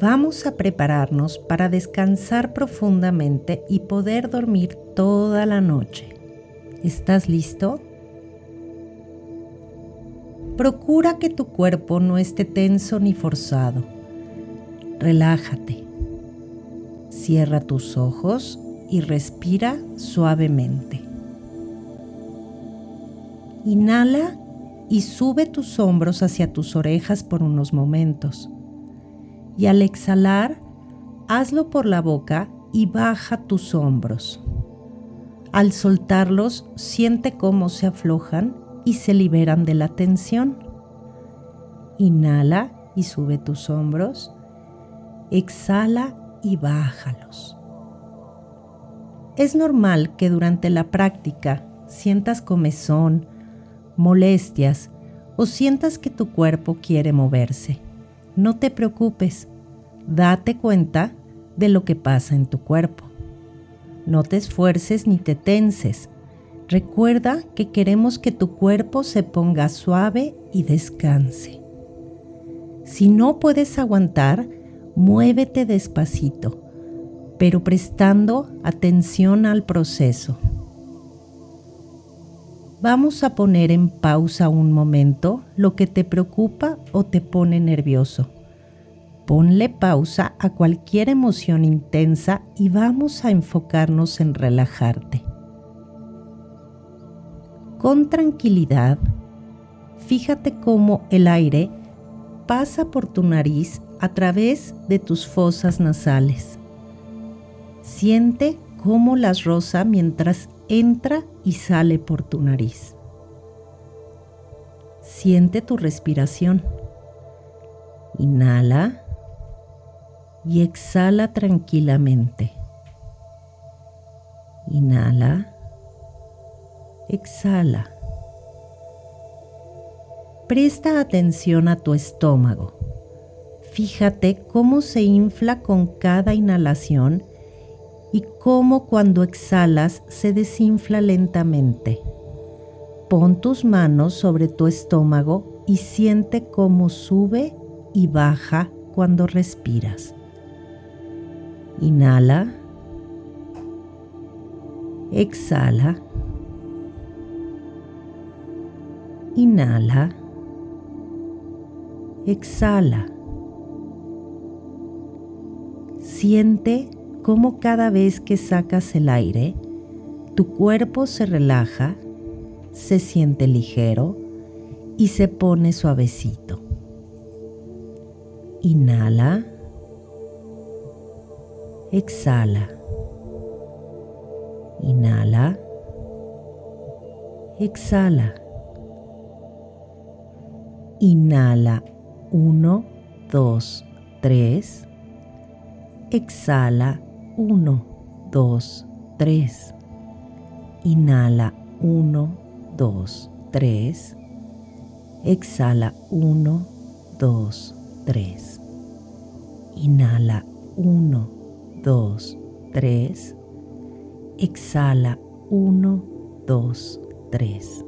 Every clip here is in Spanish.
vamos a prepararnos para descansar profundamente y poder dormir toda la noche. ¿Estás listo? Procura que tu cuerpo no esté tenso ni forzado. Relájate. Cierra tus ojos y respira suavemente. Inhala y sube tus hombros hacia tus orejas por unos momentos. Y al exhalar, hazlo por la boca y baja tus hombros. Al soltarlos, siente cómo se aflojan y se liberan de la tensión. Inhala y sube tus hombros. Exhala y bájalos. Es normal que durante la práctica sientas comezón, molestias o sientas que tu cuerpo quiere moverse. No te preocupes, date cuenta de lo que pasa en tu cuerpo. No te esfuerces ni te tenses. Recuerda que queremos que tu cuerpo se ponga suave y descanse. Si no puedes aguantar, muévete despacito, pero prestando atención al proceso. Vamos a poner en pausa un momento lo que te preocupa o te pone nervioso. Ponle pausa a cualquier emoción intensa y vamos a enfocarnos en relajarte. Con tranquilidad, fíjate cómo el aire pasa por tu nariz a través de tus fosas nasales. Siente cómo las rosa mientras entra y sale por tu nariz. Siente tu respiración. Inhala y exhala tranquilamente. Inhala, exhala. Presta atención a tu estómago. Fíjate cómo se infla con cada inhalación y cómo cuando exhalas se desinfla lentamente. Pon tus manos sobre tu estómago y siente cómo sube y baja cuando respiras. Inhala. Exhala. Inhala. Exhala. Siente cómo cada vez que sacas el aire, tu cuerpo se relaja, se siente ligero y se pone suavecito. Inhala. Exhala. Inhala. Exhala. Inhala. Uno, dos, tres. Exhala 1, 2, 3. Inhala 1, 2, 3. Exhala 1, 2, 3. Inhala 1, 2, 3. Exhala 1, 2, 3.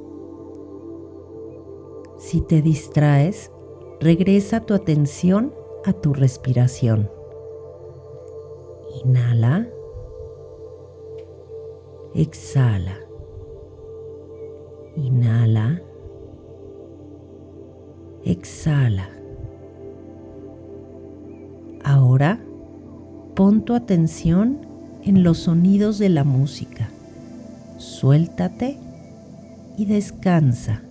Si te distraes, regresa tu atención a tu respiración. Inhala. Exhala. Inhala. Exhala. Ahora pon tu atención en los sonidos de la música. Suéltate y descansa.